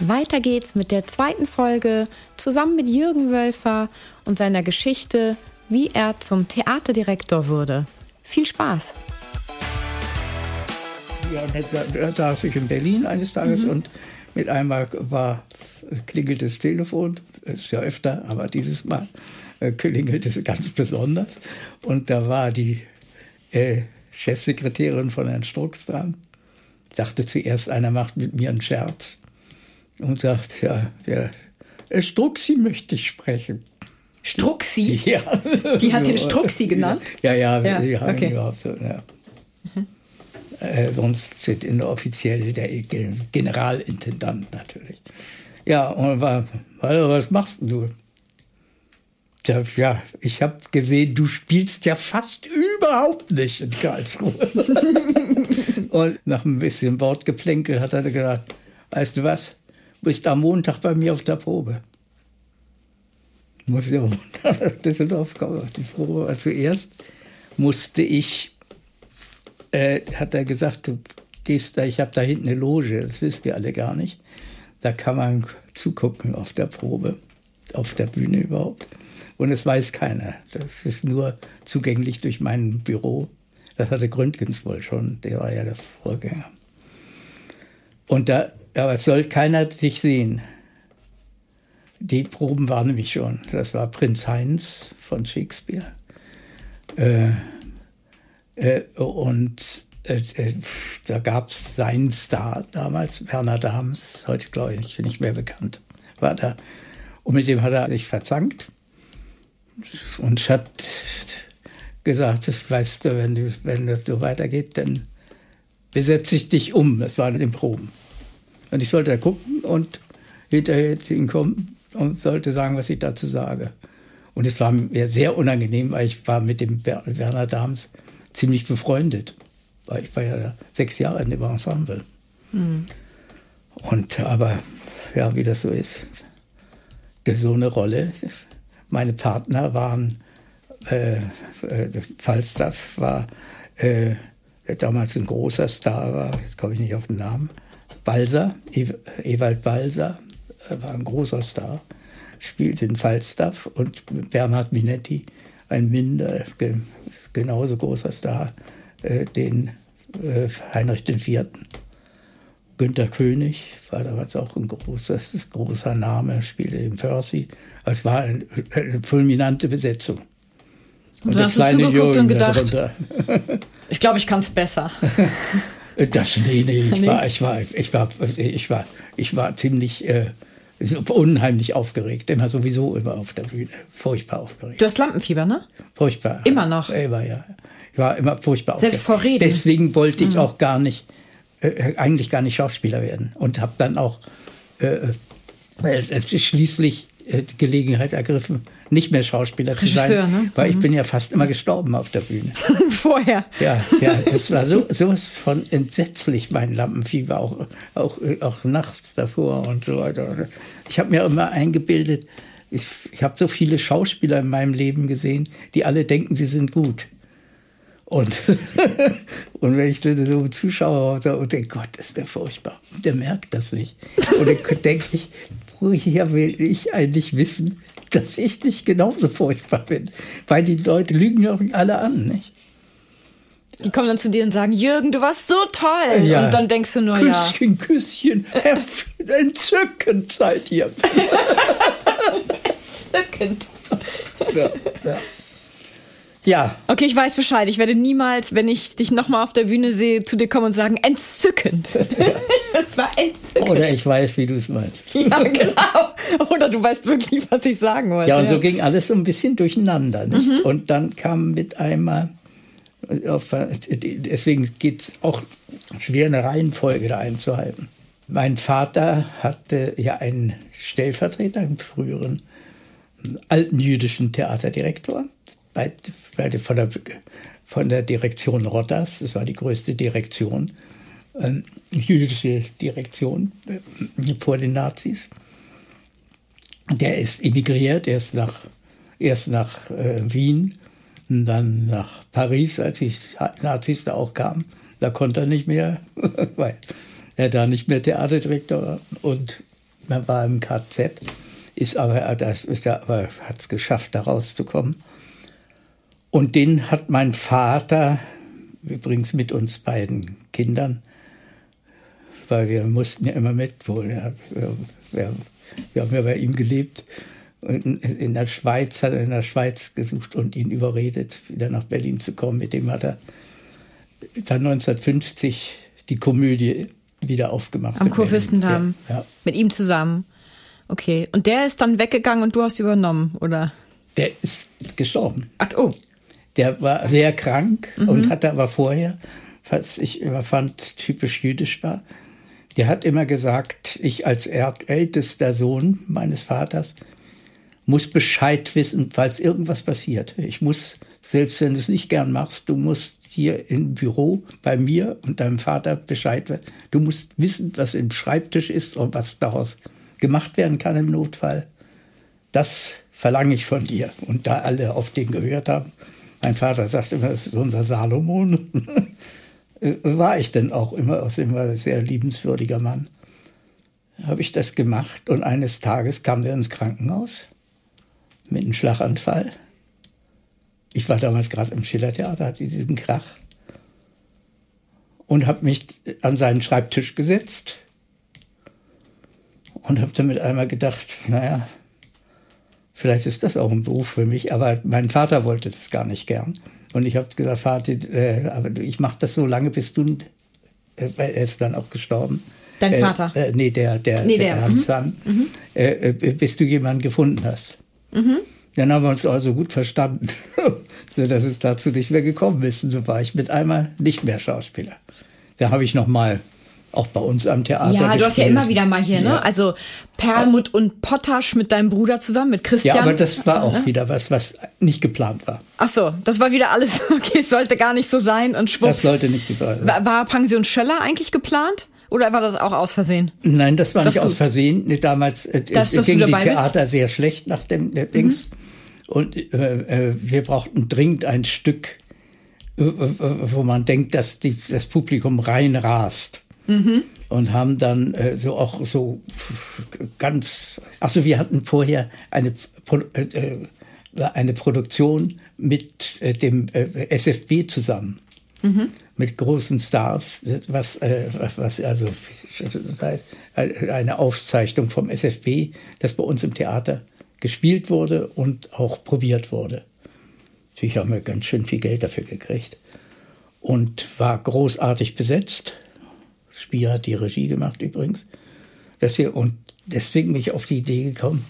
Weiter geht's mit der zweiten Folge zusammen mit Jürgen Wölfer und seiner Geschichte, wie er zum Theaterdirektor wurde. Viel Spaß! Ja, da saß ich in Berlin eines Tages mhm. und mit einmal war klingelt das Telefon, ist ja öfter, aber dieses Mal äh, klingelt es ganz besonders. Und da war die äh, Chefsekretärin von Herrn Strux dran. Ich dachte zuerst, einer macht mit mir einen Scherz und sagt, ja, der Struxi möchte ich sprechen. Struxi? Ja. Die hat den Struxi genannt? Ja, ja, ja die haben okay. überhaupt so, ja. Mhm. Äh, sonst steht in der offiziell der Generalintendant natürlich. Ja, und war, also, was machst du? Ja, ja ich habe gesehen, du spielst ja fast überhaupt nicht in Karlsruhe. und nach ein bisschen Wortgeplänkel hat er gesagt, weißt du was, bist am Montag bei mir auf der Probe. Muss am Montag nach Düsseldorf kommen auf die Probe. zuerst musste ich, äh, hat er gesagt, du gehst da, ich habe da hinten eine Loge, das wisst ihr alle gar nicht. Da kann man zugucken auf der Probe, auf der Bühne überhaupt. Und es weiß keiner. Das ist nur zugänglich durch mein Büro. Das hatte Gründgens wohl schon, der war ja der Vorgänger. Und da aber es soll keiner dich sehen. Die Proben waren nämlich schon. Das war Prinz Heinz von Shakespeare. Äh, äh, und äh, äh da gab es seinen Star damals, Werner Dahms, heute glaube ich nicht mehr bekannt, war da. Und mit dem hat er sich verzankt und hat gesagt, weißt du, wenn, du, wenn das so weitergeht, dann besetze ich dich um. Das war in den Proben. Und ich sollte da gucken und hinterher zu ihm kommen und sollte sagen, was ich dazu sage. Und es war mir sehr unangenehm, weil ich war mit dem Werner Dahms ziemlich befreundet. Weil ich war ja sechs Jahre in dem Ensemble. Mhm. Und aber, ja, wie das so ist, so eine Rolle. Meine Partner waren, äh, äh, Falstaff war äh, damals ein großer Star, war, jetzt komme ich nicht auf den Namen, Balser, Ewald Balser, äh, war ein großer Star, spielt in Falstaff und Bernhard Minetti, ein minder, genauso großer Star, äh, den äh, Heinrich IV. Günter König war damals auch ein großer, großer Name, spielte im Percy. Es war eine, eine fulminante Besetzung. Und, und dann hast du zugeguckt Jürgen und gedacht, ich glaube, ich kann es besser. Das, nee, nee, ich nee. war, ich war, ich war, ich war, ich war ziemlich äh, unheimlich aufgeregt. Immer sowieso immer auf der Bühne. Furchtbar aufgeregt. Du hast Lampenfieber, ne? Furchtbar. Immer noch? Immer, ja. Ich war immer furchtbar Selbst vor Reden? Deswegen wollte ich mhm. auch gar nicht, äh, eigentlich gar nicht Schauspieler werden. Und habe dann auch äh, äh, schließlich äh, die Gelegenheit ergriffen, nicht mehr Schauspieler Regisseur, zu sein, ne? weil mhm. ich bin ja fast immer gestorben auf der Bühne. Vorher. Ja, ja, das war so sowas von entsetzlich mein Lampenfieber auch auch auch nachts davor und so weiter. Ich habe mir immer eingebildet, ich, ich habe so viele Schauspieler in meinem Leben gesehen, die alle denken, sie sind gut. Und, und wenn ich so zuschaue und denke, Gott, ist der furchtbar. der merkt das nicht. Und dann denke ich, woher will ich eigentlich wissen, dass ich nicht genauso furchtbar bin? Weil die Leute lügen ja auch alle an, nicht? Die kommen dann zu dir und sagen, Jürgen, du warst so toll. Ja. Und dann denkst du nur, Küsschen, ja. Küsschen, Küsschen, entzückend seid ihr. entzückend. Ja, ja. Ja. Okay, ich weiß Bescheid. Ich werde niemals, wenn ich dich nochmal auf der Bühne sehe, zu dir kommen und sagen, entzückend. Das war entzückend. Oder ich weiß, wie du es meinst. Ja, genau. Oder du weißt wirklich, was ich sagen wollte. Ja, und so ging alles so ein bisschen durcheinander. Nicht? Mhm. Und dann kam mit einmal, deswegen geht es auch schwer, eine Reihenfolge da einzuhalten. Mein Vater hatte ja einen Stellvertreter, einen früheren alten jüdischen Theaterdirektor bei, bei, von, der, von der Direktion Rotters. Das war die größte Direktion, äh, jüdische Direktion äh, vor den Nazis. Der ist emigriert, erst nach, erst nach äh, Wien dann nach Paris, als die Nazis da auch kamen. Da konnte er nicht mehr, weil er da nicht mehr Theaterdirektor war. Und man war im KZ, ist aber, ist er aber hat es geschafft, da rauszukommen. Und den hat mein Vater, übrigens mit uns beiden Kindern, weil wir mussten ja immer mit, wohl. Ja, wir, wir haben ja bei ihm gelebt. In der Schweiz hat er in der Schweiz gesucht und ihn überredet, wieder nach Berlin zu kommen. Mit dem hat er dann 1950 die Komödie wieder aufgemacht. Am Kurfürstendamm. Ja, ja. Mit ihm zusammen. Okay. Und der ist dann weggegangen und du hast übernommen, oder? Der ist gestorben. Ach, oh. Der war sehr krank mhm. und hatte aber vorher, was ich immer fand, typisch jüdisch war, der hat immer gesagt, ich als ältester Sohn meines Vaters muss Bescheid wissen, falls irgendwas passiert. Ich muss, selbst wenn du es nicht gern machst, du musst hier im Büro bei mir und deinem Vater Bescheid wissen. Du musst wissen, was im Schreibtisch ist und was daraus gemacht werden kann im Notfall. Das verlange ich von dir. Und da alle auf den gehört haben, mein Vater sagte immer, das ist unser Salomon, war ich denn auch immer, aus dem war ein sehr liebenswürdiger Mann. Habe ich das gemacht und eines Tages kam der ins Krankenhaus mit einem Schlaganfall. Ich war damals gerade im Schillertheater, hatte diesen Krach und habe mich an seinen Schreibtisch gesetzt und habe damit einmal gedacht, naja, vielleicht ist das auch ein Beruf für mich. Aber mein Vater wollte das gar nicht gern. Und ich habe gesagt, Vater, äh, aber ich mache das so lange, bis du, äh, er ist dann auch gestorben. Dein äh, Vater? Äh, nee, der, der, nee, der, der Hans mhm. mhm. Äh, bis du jemanden gefunden hast. Mhm. Dann haben wir uns also gut verstanden, dass es dazu nicht mehr gekommen ist. Und so war ich mit einmal nicht mehr Schauspieler. Da habe ich noch mal auch bei uns am Theater. Ja, gespielt. du hast ja immer wieder mal hier, ne? Also Perlmutt und Potasch mit deinem Bruder zusammen, mit Christian. Ja, aber das war auch ne? wieder was, was nicht geplant war. Ach so, das war wieder alles, okay, es sollte gar nicht so sein und schwupps. Das sollte nicht sein. War, war Pension Schöller eigentlich geplant? Oder war das auch aus Versehen? Nein, das war dass nicht aus Versehen. Damals äh, dass, ging die Theater bist? sehr schlecht nach dem der Dings. Mhm. Und äh, äh, wir brauchten dringend ein Stück, äh, äh, wo man denkt, dass die, das Publikum reinrast. Mhm. Und haben dann äh, so auch so ganz, also wir hatten vorher eine, äh, eine Produktion mit äh, dem äh, SFB zusammen. Mhm. Mit großen Stars, was, äh, was also eine Aufzeichnung vom SFB, das bei uns im Theater gespielt wurde und auch probiert wurde. Natürlich haben wir ganz schön viel Geld dafür gekriegt und war großartig besetzt. Spier hat die Regie gemacht übrigens. Das hier, und deswegen bin ich auf die Idee gekommen,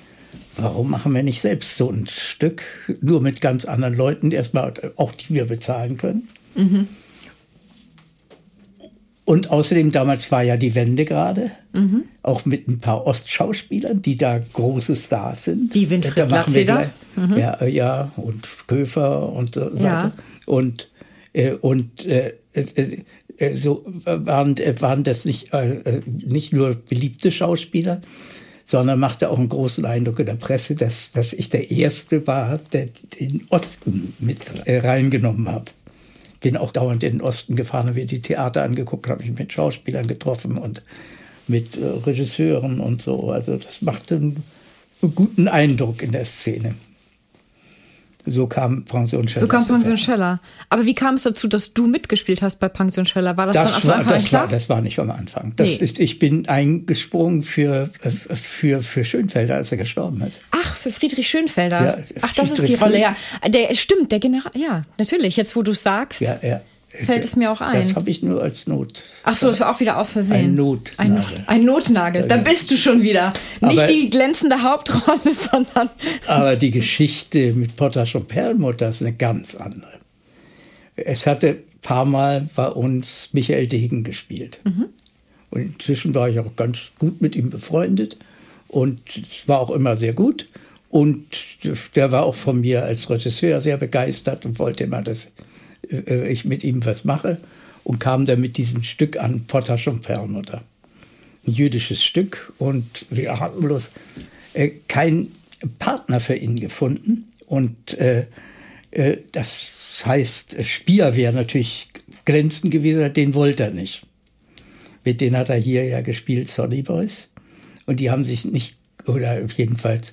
warum machen wir nicht selbst so ein Stück, nur mit ganz anderen Leuten, erstmal auch die wir bezahlen können. Mhm. Und außerdem, damals war ja die Wende gerade, mhm. auch mit ein paar Ostschauspielern, die da große Stars sind. Die Winfried Glatzeder. Mhm. Ja, ja, und Köfer und so ja. weiter. Und, äh, und äh so waren, waren das nicht, äh, nicht nur beliebte Schauspieler, sondern machte auch einen großen Eindruck in der Presse, dass, dass ich der Erste war, der den Osten mit reingenommen hat bin auch dauernd in den Osten gefahren, habe mir die Theater angeguckt, habe mich mit Schauspielern getroffen und mit äh, Regisseuren und so. Also das machte einen guten Eindruck in der Szene. So kam Pension Scheller. So kam Pension Scheller. Aber wie kam es dazu, dass du mitgespielt hast bei Pension Scheller? War das, das dann war, das klar? War, das war nicht am Anfang. Das nee. ist, ich bin eingesprungen für, für, für Schönfelder, als er gestorben ist. Ach, für Friedrich Schönfelder. Ja, Ach, das ist die Rolle, ja. Der stimmt, der General, ja, natürlich. Jetzt, wo du es sagst. Ja, ja fällt es mir auch ein. Das habe ich nur als Not. Ach so, das war auch wieder aus Versehen. Ein Notnagel. Ein, ein Notnagel. Da bist du schon wieder. Nicht aber, die glänzende Hauptrolle, sondern. Aber die Geschichte mit Potash und Perlmutter ist eine ganz andere. Es hatte ein paar Mal bei uns Michael Degen gespielt. Mhm. Und inzwischen war ich auch ganz gut mit ihm befreundet und es war auch immer sehr gut. Und der war auch von mir als Regisseur sehr begeistert und wollte immer, dass äh, ich mit ihm was mache. Und kam dann mit diesem Stück an, Potash und Perlmutter. Ein jüdisches Stück. Und wir hatten bloß äh, keinen Partner für ihn gefunden. Und äh, äh, das heißt, Spier wäre natürlich glänzend gewesen, den wollte er nicht. Mit denen hat er hier ja gespielt, Sonny Boys. Und die haben sich nicht, oder jedenfalls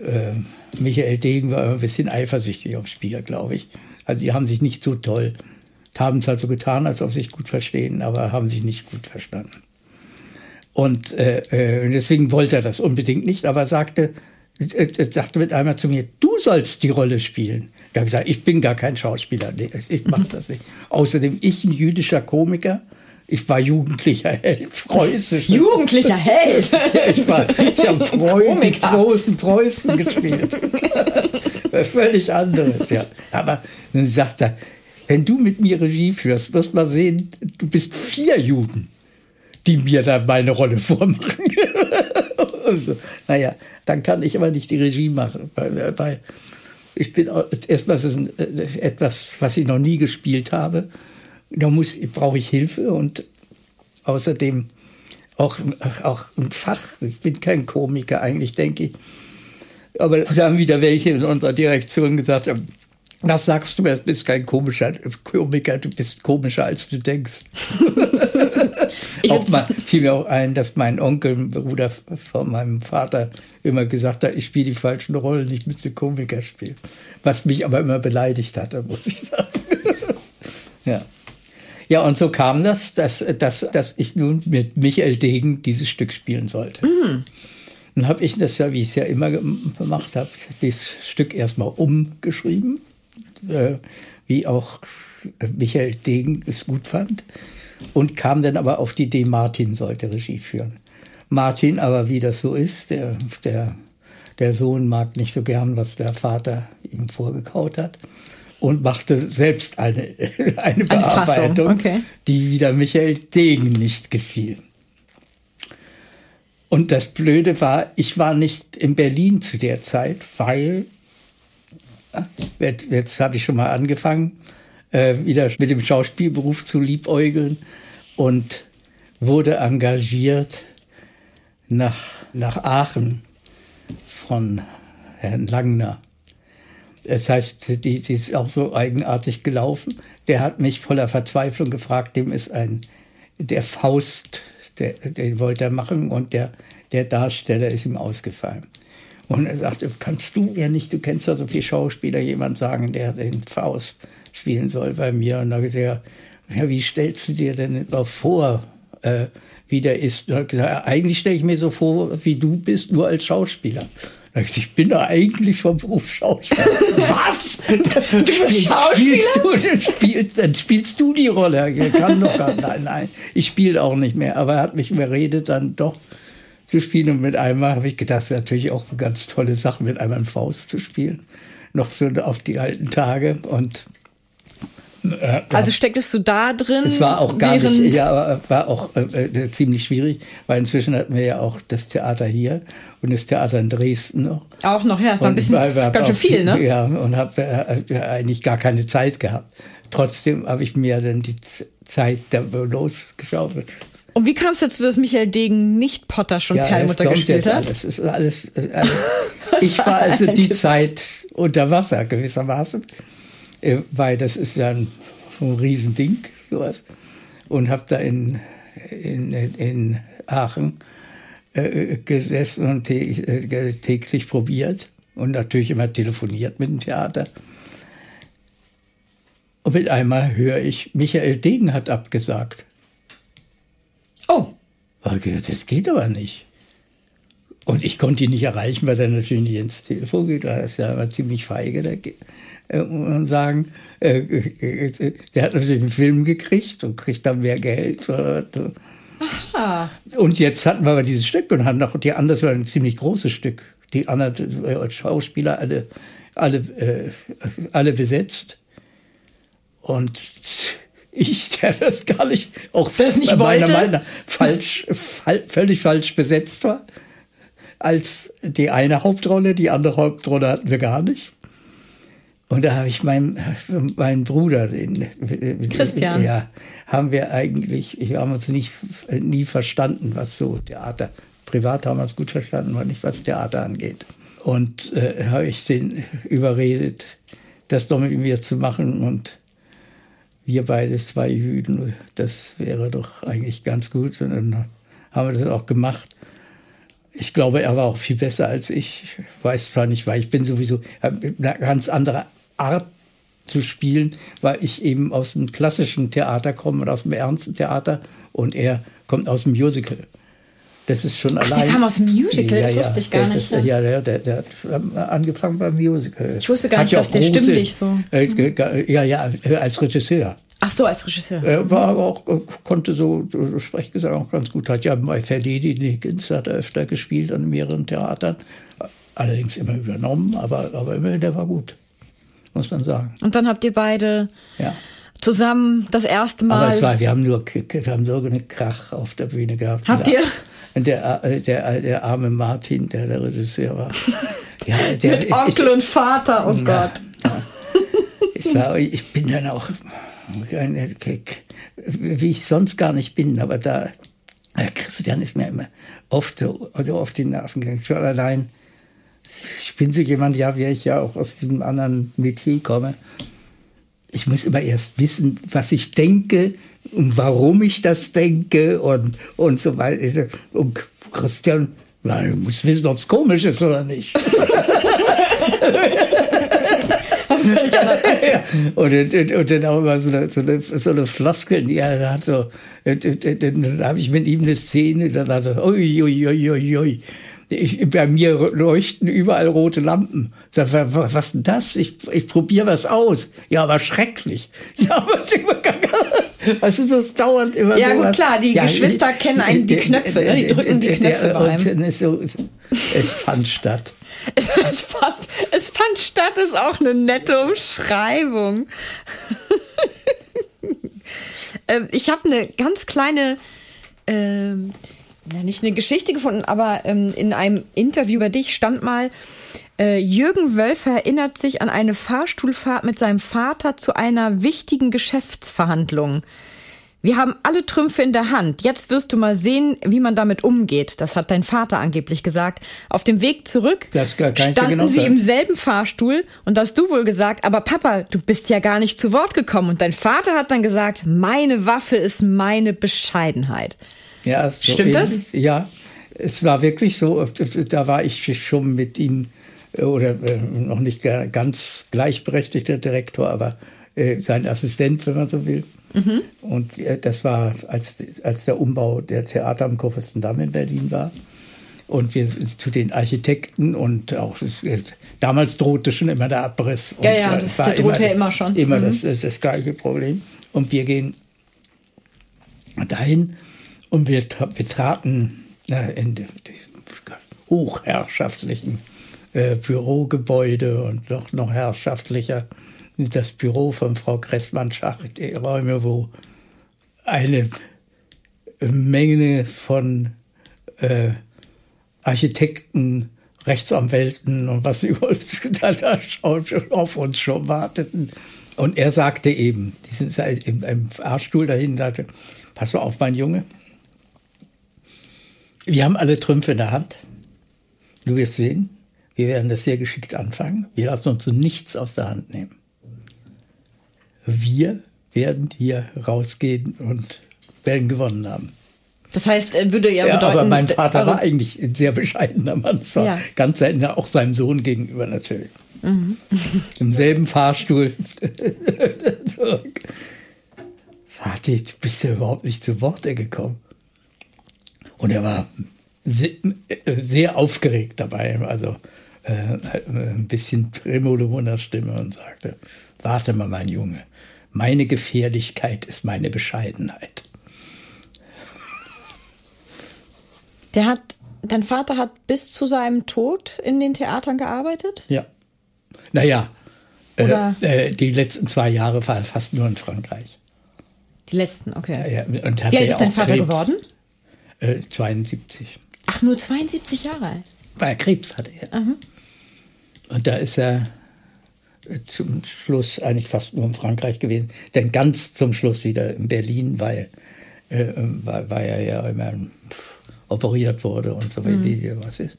äh, Michael Degen war ein bisschen eifersüchtig aufs Spiel, glaube ich. Also die haben sich nicht so toll, haben es halt so getan, als ob sie sich gut verstehen, aber haben sich nicht gut verstanden. Und äh, äh, deswegen wollte er das unbedingt nicht, aber sagte, äh, äh, sagte mit einmal zu mir, du sollst die Rolle spielen. Ich habe gesagt, ich bin gar kein Schauspieler, nee, ich mache das nicht. Außerdem, ich ein jüdischer Komiker, ich war jugendlicher Held, preußisch. Jugendlicher Held? ich war, ich habe Preußen, großen Preußen gespielt. Völlig anderes, ja. Aber dann sagt er, wenn du mit mir Regie führst, wirst du mal sehen, du bist vier Juden, die mir da meine Rolle vormachen. also, naja, dann kann ich aber nicht die Regie machen, weil, weil ich bin erstmal äh, etwas, was ich noch nie gespielt habe da muss, brauche ich Hilfe und außerdem auch, auch ein Fach. Ich bin kein Komiker eigentlich, denke ich. Aber da haben wieder welche in unserer Direktion gesagt, was sagst du, du bist kein komischer Komiker, du bist komischer, als du denkst. auch mal, fiel mir auch ein, dass mein Onkel, Bruder von meinem Vater, immer gesagt hat, ich spiele die falschen Rollen, ich müsste Komiker spielen. Was mich aber immer beleidigt hatte, muss ich sagen. ja. Ja, und so kam das, dass, dass, dass ich nun mit Michael Degen dieses Stück spielen sollte. Mhm. Dann habe ich das ja, wie ich es ja immer gemacht habe, das Stück erstmal umgeschrieben, äh, wie auch Michael Degen es gut fand. Und kam dann aber auf die Idee, Martin sollte Regie führen. Martin aber, wie das so ist, der, der, der Sohn mag nicht so gern, was der Vater ihm vorgekaut hat und machte selbst eine, eine Bearbeitung, okay. die wieder Michael Degen nicht gefiel. Und das Blöde war, ich war nicht in Berlin zu der Zeit, weil, jetzt, jetzt habe ich schon mal angefangen, äh, wieder mit dem Schauspielberuf zu liebäugeln und wurde engagiert nach, nach Aachen von Herrn Langner. Das heißt, die, die ist auch so eigenartig gelaufen. Der hat mich voller Verzweiflung gefragt, dem ist ein, der Faust, der, den wollte er machen und der, der Darsteller ist ihm ausgefallen. Und er sagte, kannst du mir nicht, du kennst ja so viele Schauspieler, jemand sagen, der den Faust spielen soll bei mir. Und da habe ich gesagt, ja, wie stellst du dir denn vor, äh, wie der ist? Gesagt, eigentlich stelle ich mir so vor, wie du bist, nur als Schauspieler. Ich bin da eigentlich vom Beruf Schauspieler. Was? Du bist Schauspieler? Spielst du, spielst, dann spielst du die Rolle. Ich kann doch gar, nein, nein, ich spiele auch nicht mehr. Aber er hat mich überredet, dann doch zu spielen. Und mit einmal habe ich gedacht, das ist natürlich auch eine ganz tolle Sache, mit einmal einen Faust zu spielen. Noch so auf die alten Tage. Und äh, also stecktest du da drin? Es war auch gar nicht, ja, war auch äh, äh, ziemlich schwierig, weil inzwischen hatten wir ja auch das Theater hier und das Theater in Dresden noch. Auch noch, ja, das war ein bisschen war, ganz schön viel, ne? Ja, und habe äh, eigentlich gar keine Zeit gehabt. Trotzdem habe ich mir dann die Zeit da losgeschaufelt. Und wie kam es dazu, dass Michael Degen nicht Potter schon ja, Perlmutter gespielt hat? Alles, ist alles, alles. ich war also die Zeit unter Wasser gewissermaßen, äh, weil das ist ja ein, ein Riesending, sowas. Und habe da in, in, in Aachen äh, gesessen und äh, täglich probiert und natürlich immer telefoniert mit dem Theater. Und mit einmal höre ich, Michael Degen hat abgesagt. Oh. Das geht aber nicht. Und ich konnte ihn nicht erreichen, weil er natürlich nicht ins Telefon geht. Da ist ja immer ziemlich feige, da, äh, muss man sagen. Äh, der hat natürlich einen Film gekriegt und kriegt dann mehr Geld. Aha. Und jetzt hatten wir aber dieses Stück und hatten noch die anderen, das war ein ziemlich großes Stück. Die anderen äh, Schauspieler alle, alle, äh, alle besetzt. Und ich, der das gar nicht, auch das nicht meiner wollte? Meinung nach falsch, fal völlig falsch besetzt war, als die eine Hauptrolle, die andere Hauptrolle hatten wir gar nicht. Und da habe ich meinen, meinen Bruder, den Christian. ja, haben wir eigentlich, wir haben uns nicht, nie verstanden, was so Theater, privat haben wir uns gut verstanden, aber nicht was Theater angeht. Und äh, habe ich den überredet, das doch mit mir zu machen und wir beide zwei Jüden, das wäre doch eigentlich ganz gut. Und dann haben wir das auch gemacht. Ich glaube, er war auch viel besser als ich. Ich weiß zwar nicht, weil ich bin sowieso eine ganz andere Art zu spielen, weil ich eben aus dem klassischen Theater komme und aus dem ernsten Theater und er kommt aus dem Musical. Das ist schon Ach, allein. der kam aus dem Musical, das wusste ich gar der, nicht. Das, ne? ja, der, der, hat angefangen beim Musical. Ich wusste gar Hat nicht, ja dass der stimmlich so- Äh, ja, ja, äh, als Regisseur. Ach so, als Regisseur. Er war auch, äh, konnte so, so Sprechgesang auch ganz gut. Hat ja bei Ferdinand Nickens hat er öfter gespielt an mehreren Theatern. Allerdings immer übernommen, aber, aber immerhin, der war gut. Muss man sagen. Und dann habt ihr beide Ja. zusammen das erste Mal. Aber es war, wir haben nur, wir haben so einen Krach auf der Bühne gehabt. Habt ihr? Und der, äh, der, der arme Martin, der der Regisseur war. Ja, der, mit Onkel und Vater, oh Gott. Ich, war, ich bin dann auch, wie ich sonst gar nicht bin, aber da, der Christian ist mir immer oft so also auf die Nerven gegangen. Schon allein, ich bin so jemand, ja, wie ich ja auch aus diesem anderen Metier komme. Ich muss immer erst wissen, was ich denke und warum ich das denke und, und so weiter. Und Christian, na, du musst wissen, ob es komisch ist oder nicht. und, und, und dann auch immer so eine, so eine, so eine Floskel, die er hat so, und, und, und dann habe ich mit ihm eine Szene, dann hat er, ui, ui, ui, ui, ui. Ich, bei mir leuchten überall rote Lampen. Sag, was denn das? Ich, ich probiere was aus. Ja, aber schrecklich. Ja, aber es ist ist so es dauernd immer Ja, so gut, klar, die Geschwister kennen einen die Knöpfe, ne? Die drücken die Knöpfe bei einem. So, es fand statt. Es, es, fand, es fand statt, ist auch eine nette Umschreibung. ähm, ich habe eine ganz kleine, ähm, na, nicht eine Geschichte gefunden, aber ähm, in einem Interview über dich stand mal, äh, Jürgen Wölfer erinnert sich an eine Fahrstuhlfahrt mit seinem Vater zu einer wichtigen Geschäftsverhandlung. Wir haben alle Trümpfe in der Hand. Jetzt wirst du mal sehen, wie man damit umgeht. Das hat dein Vater angeblich gesagt. Auf dem Weg zurück Das standen genau sie im selben Fahrstuhl und hast du wohl gesagt, aber Papa, du bist ja gar nicht zu Wort gekommen. Und dein Vater hat dann gesagt, meine Waffe ist meine Bescheidenheit. Ja, so Stimmt das? ähnlich. Ja, es war wirklich so. Da war ich schon mit ihm äh, oder äh, noch nicht ga- ganz gleichberechtigter Direktor, aber äh, sein Assistent, wenn man so will. Mhm. Und das war, als, als der Umbau der Theater am Kurfürstendamm in Berlin war. Und wir sind zu den Architekten und auch das, damals drohte schon immer der Abriss. Ja, ja, das- der drohte ja immer schon. Immer Mhm. das, das, das gleiche Problem. Und wir gehen dahin und wir, tra- wir traten äh, in die, die hochherrschaftlichen äh, Bürogebäude und noch, noch herrschaftlicher das Büro von Frau Kressmann-Schach, die Räume, wo eine Menge von äh, Architekten, Rechtsanwälten und was über uns da, auf, uns schon warteten. Und er sagte eben, diesen halt im, im Fahrstuhl dahin, sagte, pass mal auf, mein Junge, wir haben alle Trümpfe in der Hand. Du wirst sehen, wir werden das sehr geschickt anfangen. Wir lassen uns nichts aus der Hand nehmen. Wir werden hier rausgehen und werden gewonnen haben. Das heißt, äh, würde ja, Ja, bedeuten. aber mein Vater war eigentlich ein sehr bescheidener Mann. Ja. Ganz selten auch seinem Sohn gegenüber natürlich. Mhm. Im selben Fahrstuhl. Vati, du bist ja überhaupt nicht zu Worte gekommen. Und er war sehr, äh, sehr aufgeregt dabei, also äh, ein bisschen tremolo in der Stimme und sagte, warte mal, mein Junge, meine Gefährlichkeit ist meine Bescheidenheit. Der hat, dein Vater hat bis zu seinem Tod in den Theatern gearbeitet? Ja. Naja, äh, Oder- äh, die letzten zwei Jahre war er fast nur in Frankreich. Die letzten, okay. Ja, ja, und Wie alt ist dein Vater Krebs. geworden? Äh, 72. Ach, nur 72 Jahre alt. Weil er Krebs hatte er. Und da ist er äh, zum Schluss eigentlich fast nur in Frankreich gewesen. Denn ganz zum Schluss wieder in Berlin, weil, äh, weil, weil er ja immer pff, operiert wurde und so weiter, wie was ist.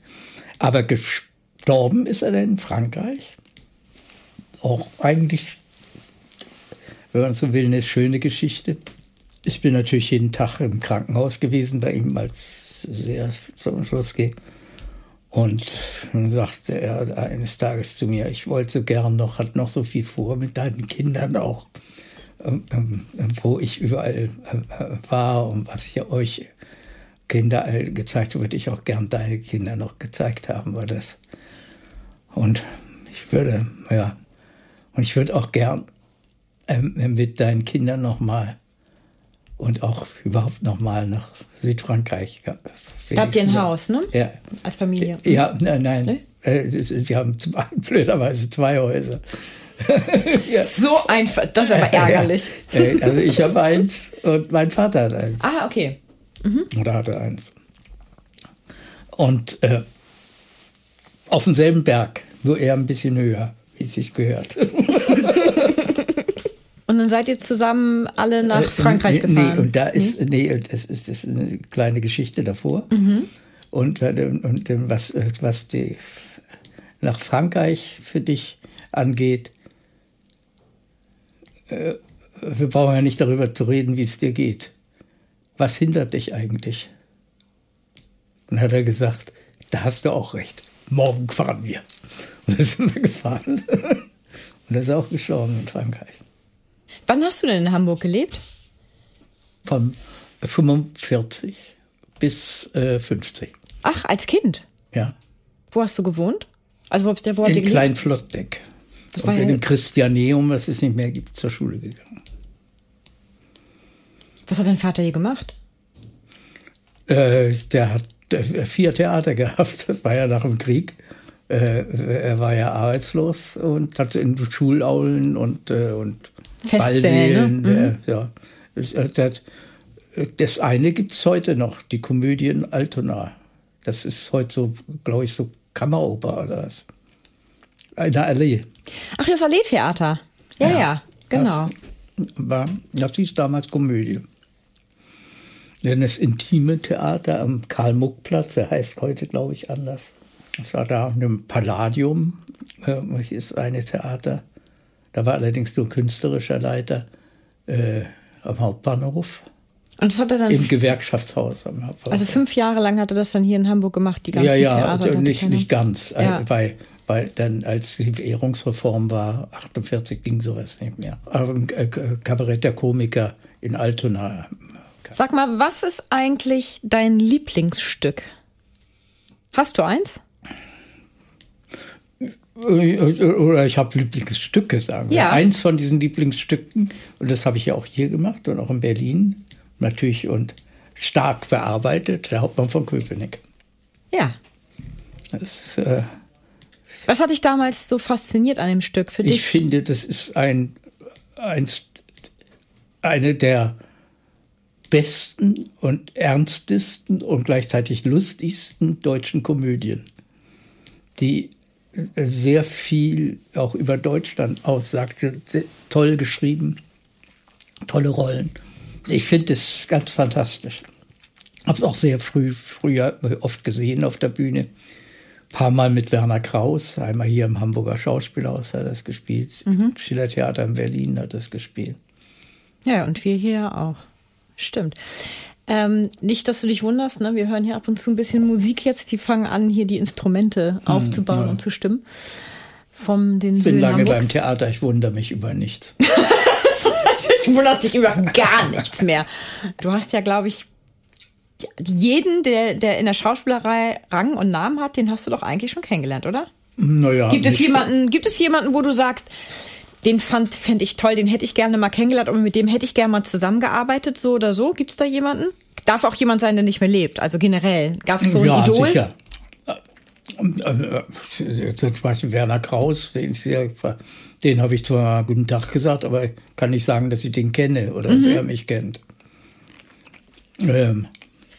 Aber gestorben ist er dann in Frankreich. Auch eigentlich, wenn man so will, eine schöne Geschichte. Ich bin natürlich jeden Tag im Krankenhaus gewesen bei ihm, als sehr zum Schluss ging. Und dann sagte er eines Tages zu mir, ich wollte so gern noch, hat noch so viel vor mit deinen Kindern auch, ähm, ähm, wo ich überall äh, war und was ich euch Kinder gezeigt habe, würde ich auch gern deine Kinder noch gezeigt haben, weil das. Und ich würde, ja, und ich würde auch gern ähm, mit deinen Kindern noch mal und auch überhaupt noch mal nach Südfrankreich. Da habt ihr ein Haus, ne? Ja. Als Familie. Ja, nein, nein. Äh, das- Wir haben zum einen blöderweise zwei Häuser. ja. So einfach, das ist aber ärgerlich. Ja. Äh, Also ich habe eins und mein Vater hat eins. Ah, okay. Oder hatte eins. Und äh, auf demselben Berg, nur eher ein bisschen höher, wie es sich gehört. Und dann seid ihr zusammen alle nach Frankreich Äh, gefahren. Nee, und da ist, nee, das ist, das ist eine kleine Geschichte davor. Und, äh, und äh, was, äh, was die nach Frankreich für dich angeht, äh, wir brauchen ja nicht darüber zu reden, wie es dir geht. Was hindert dich eigentlich? Und hat er gesagt, da hast du auch recht. Morgen fahren wir. Und dann sind wir gefahren. Und er ist auch gestorben in Frankreich. Wann hast du denn in Hamburg gelebt? Von 45 bis äh, 50. Ach, als Kind. Ja. Wo hast du gewohnt? Also wo wo In gelebt? Klein Flottbeck. Das Und war in ja- dem Christianeum, was es nicht mehr gibt, zur Schule gegangen. Was hat dein Vater hier gemacht? Äh, der hat äh, vier Theater gehabt, das war ja nach dem Krieg. Äh, er war ja arbeitslos und hat in Schulaulen und, äh, und Festsäle, ne? Äh, ja. Das, äh, das, eine gibt es heute noch, die Komödie in Altona. Das ist heute so, glaube ich, so Kammeroper oder was. In der Allee. Ach, das Allee-Theater. Ja, ja, genau. Das, war, das hieß damals Komödie. Denn das intime Theater am Karl-Muck-Platz, der heißt heute, glaube ich, anders. Das war da im Palladium, äh, ist eine Theater. Da war allerdings nur künstlerischer Leiter äh, am Hauptbahnhof, Und das hat er dann, im Gewerkschaftshaus am Hauptbahnhof. also fünf Jahre lang hat er das dann hier in Hamburg gemacht, die ganzen ja, ja, Theater. also nicht, keine- nicht ganz, Ja. äh, weil, weil dann, als die Währungsreform war, 48 ging sowas nicht mehr. Aber äh, Kabarett der Komiker in Altona. Sag mal, was ist eigentlich dein Lieblingsstück? Hast du eins? Oder ich habe Lieblingsstücke, sagen wir. Ja. Eins von diesen Lieblingsstücken, und das habe ich ja auch hier gemacht und auch in Berlin, natürlich und stark bearbeitet, der Hauptmann von Köpenick. Ja. Das, äh, Was hat dich damals so fasziniert an dem Stück für ich dich? finde, das ist ein, eins, eine der besten und ernstesten und gleichzeitig lustigsten deutschen Komödien, die sehr viel auch über Deutschland aussagte, toll geschrieben, tolle Rollen. Ich finde es ganz fantastisch. Habe es auch sehr früh, früher oft gesehen auf der Bühne. Ein paar Mal mit Werner Kraus, einmal hier im Hamburger Schauspielhaus hat er das gespielt. Schillertheater in Berlin hat das gespielt. Ja, und wir hier auch. Stimmt. Ähm, nicht, dass du dich wunderst, ne? wir hören hier ab und zu ein bisschen Musik jetzt. Die fangen an, hier die Instrumente aufzubauen Hm, ja. und zu stimmen. Vom den Ich bin Söhnen lange Hamburgs. beim Theater, ich wundere mich über nichts. Du wunderst dich über gar nichts mehr. Du hast ja, glaube ich, jeden, der, der in der Schauspielerei Rang und Namen hat, den hast du doch eigentlich schon kennengelernt, oder? Naja, Gibt es nicht- jemanden, gibt es jemanden, wo du sagst, den fand, fände ich toll, den hätte ich gerne mal kennengelernt und mit dem hätte ich gerne mal zusammengearbeitet, so oder so? Gibt es da jemanden? Darf auch jemand sein, der nicht mehr lebt, also generell. Gab es so ein ja, Idol? sicher. Äh, zum Beispiel Werner Kraus, den, den habe ich zwar guten Tag gesagt, aber kann nicht sagen, dass ich den kenne oder mhm. dass er mich kennt. Ähm,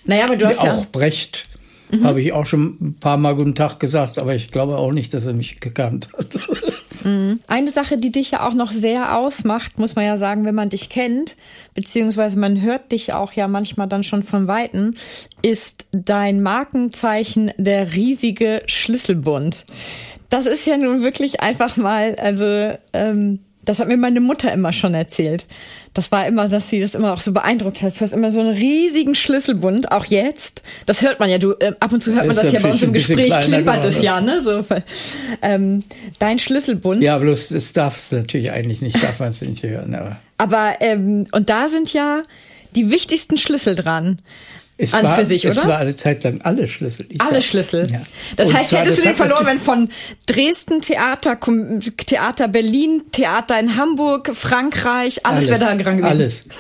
naja, aber du hast auch ja Brecht mhm. habe ich auch schon ein paar Mal guten Tag gesagt, aber ich glaube auch nicht, dass er mich gekannt hat. Mhm. Eine Sache, die dich ja auch noch sehr ausmacht, muss man ja sagen, wenn man dich kennt, beziehungsweise man hört dich auch ja manchmal dann schon von Weitem, ist dein Markenzeichen der riesige Schlüsselbund. Das ist ja nun wirklich einfach mal, also ähm, das hat mir meine Mutter immer schon erzählt. Das war immer, dass sie das immer auch so beeindruckt hat. Du hast immer so einen riesigen Schlüsselbund, auch jetzt. Das hört man ja, du, äh, ab und zu hört man das, das ja bei uns im Gespräch, klimpert es ja, ne? So, ähm, dein Schlüsselbund. Ja, bloß das darf es natürlich eigentlich nicht, darf man es nicht hören. Aber, aber ähm, und da sind ja die wichtigsten Schlüssel dran. Es an war, für sich, oder? Es war eine Zeit lang alle Schlüssel. alle war, Schlüssel. Ja. Das und heißt, hättest du den verloren, wenn von Dresden Theater, Theater Berlin, Theater in Hamburg, Frankreich, alles, alles wäre da dran gewesen. Alles.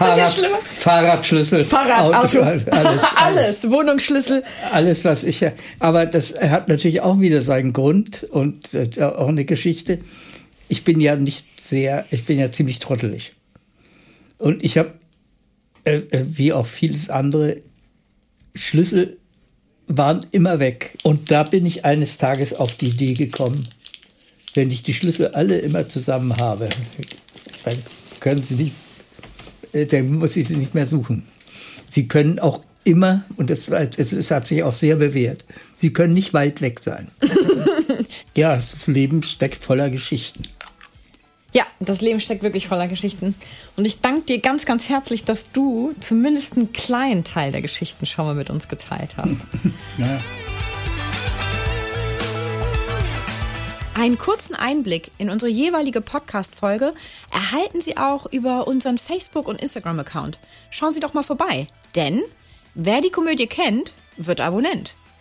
Fahrrad, Fahrradschlüssel, Fahrrad, Auto, alles, alles, alles, Wohnungsschlüssel. Alles, was ich. Aber das hat natürlich auch wieder seinen Grund und äh, auch eine Geschichte. Ich bin ja nicht sehr, ich bin ja ziemlich trottelig. Und ich habe äh, wie auch vieles andere, Schlüssel waren immer weg. Und da bin ich eines Tages auf die Idee gekommen, wenn ich die Schlüssel alle immer zusammen habe, dann können sie nicht, äh, dann muss ich sie nicht mehr suchen. Sie können auch immer, und das, das hat sich auch sehr bewährt, sie können nicht weit weg sein. ja, das Leben steckt voller Geschichten. Ja, das Leben steckt wirklich voller Geschichten. Und ich danke dir ganz, ganz herzlich, dass du zumindest einen kleinen Teil der Geschichten schon mal mit uns geteilt hast. Ja. Einen kurzen Einblick in unsere jeweilige Podcast-Folge erhalten Sie auch über unseren Facebook- und Instagram-Account. Schauen Sie doch mal vorbei. Denn wer die Komödie kennt, wird Abonnent.